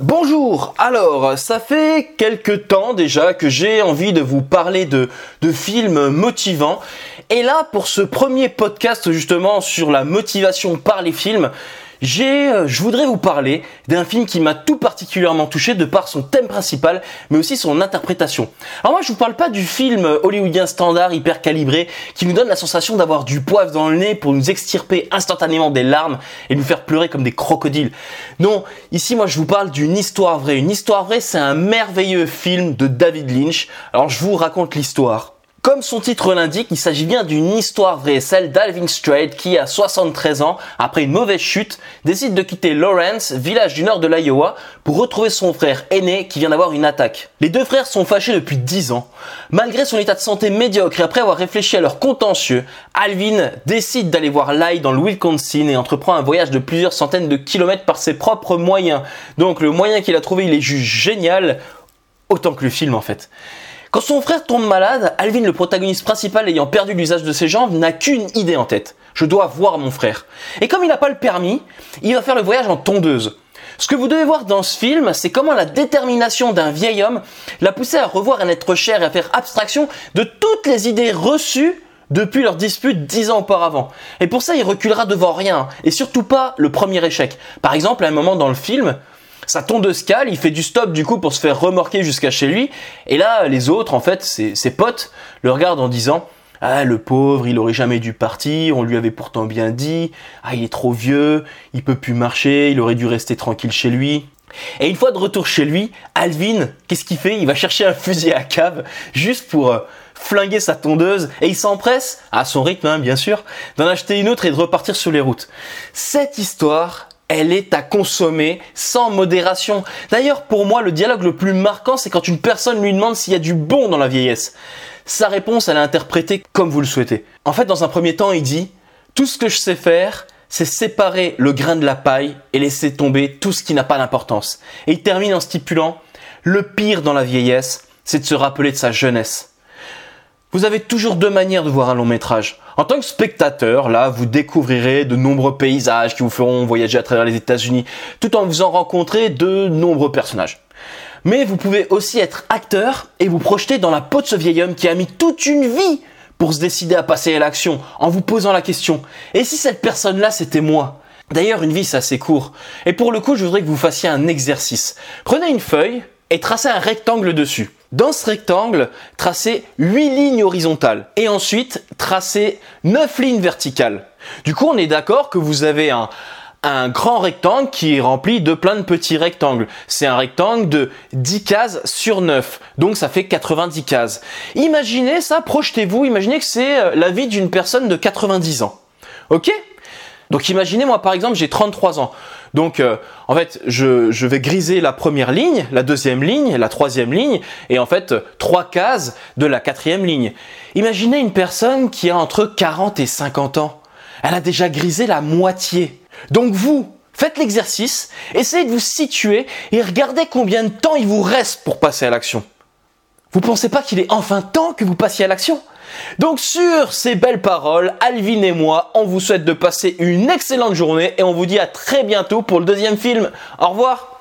Bonjour, alors ça fait quelques temps déjà que j'ai envie de vous parler de, de films motivants. Et là pour ce premier podcast justement sur la motivation par les films, euh, je voudrais vous parler d'un film qui m'a tout particulièrement touché de par son thème principal, mais aussi son interprétation. Alors moi, je vous parle pas du film hollywoodien standard hyper calibré qui nous donne la sensation d'avoir du poivre dans le nez pour nous extirper instantanément des larmes et nous faire pleurer comme des crocodiles. Non, ici moi je vous parle d'une histoire vraie. Une histoire vraie, c'est un merveilleux film de David Lynch. Alors je vous raconte l'histoire. Comme son titre l'indique, il s'agit bien d'une histoire vraie, celle d'Alvin Strait qui, à 73 ans, après une mauvaise chute, décide de quitter Lawrence, village du nord de l'Iowa, pour retrouver son frère aîné qui vient d'avoir une attaque. Les deux frères sont fâchés depuis 10 ans. Malgré son état de santé médiocre et après avoir réfléchi à leur contentieux, Alvin décide d'aller voir Lai dans le Wisconsin et entreprend un voyage de plusieurs centaines de kilomètres par ses propres moyens. Donc le moyen qu'il a trouvé, il est juste génial, autant que le film en fait. Quand son frère tombe malade, Alvin, le protagoniste principal ayant perdu l'usage de ses jambes, n'a qu'une idée en tête. Je dois voir mon frère. Et comme il n'a pas le permis, il va faire le voyage en tondeuse. Ce que vous devez voir dans ce film, c'est comment la détermination d'un vieil homme l'a poussé à revoir un être cher et à faire abstraction de toutes les idées reçues depuis leur dispute dix ans auparavant. Et pour ça, il reculera devant rien, et surtout pas le premier échec. Par exemple, à un moment dans le film, sa tondeuse cale, il fait du stop du coup pour se faire remorquer jusqu'à chez lui. Et là, les autres, en fait, ses, potes, le regardent en disant ah, le pauvre, il aurait jamais dû partir, on lui avait pourtant bien dit, ah, il est trop vieux, il peut plus marcher, il aurait dû rester tranquille chez lui. Et une fois de retour chez lui, Alvin, qu'est-ce qu'il fait? Il va chercher un fusil à cave, juste pour euh, flinguer sa tondeuse, et il s'empresse, à son rythme hein, bien sûr, d'en acheter une autre et de repartir sur les routes. Cette histoire, elle est à consommer sans modération. D'ailleurs, pour moi, le dialogue le plus marquant, c'est quand une personne lui demande s'il y a du bon dans la vieillesse. Sa réponse, elle est interprétée comme vous le souhaitez. En fait, dans un premier temps, il dit Tout ce que je sais faire, c'est séparer le grain de la paille et laisser tomber tout ce qui n'a pas d'importance. Et il termine en stipulant Le pire dans la vieillesse, c'est de se rappeler de sa jeunesse. Vous avez toujours deux manières de voir un long métrage. En tant que spectateur, là, vous découvrirez de nombreux paysages qui vous feront voyager à travers les États-Unis, tout en vous en rencontrer de nombreux personnages. Mais vous pouvez aussi être acteur et vous projeter dans la peau de ce vieil homme qui a mis toute une vie pour se décider à passer à l'action, en vous posant la question, et si cette personne-là c'était moi? D'ailleurs, une vie c'est assez court. Et pour le coup, je voudrais que vous fassiez un exercice. Prenez une feuille et tracez un rectangle dessus. Dans ce rectangle, tracez 8 lignes horizontales et ensuite tracez 9 lignes verticales. Du coup, on est d'accord que vous avez un, un grand rectangle qui est rempli de plein de petits rectangles. C'est un rectangle de 10 cases sur 9. Donc ça fait 90 cases. Imaginez ça, projetez-vous, imaginez que c'est euh, la vie d'une personne de 90 ans. Ok? Donc imaginez moi par exemple j'ai 33 ans. Donc euh, en fait je, je, vais griser la première ligne, la deuxième ligne, la troisième ligne et en fait trois cases de la quatrième ligne. Imaginez une personne qui a entre 40 et 50 ans. Elle a déjà grisé la moitié. Donc vous, faites l'exercice, essayez de vous situer et regardez combien de temps il vous reste pour passer à l'action. Vous pensez pas qu'il est enfin temps que vous passiez à l'action? Donc sur ces belles paroles, Alvin et moi, on vous souhaite de passer une excellente journée et on vous dit à très bientôt pour le deuxième film. Au revoir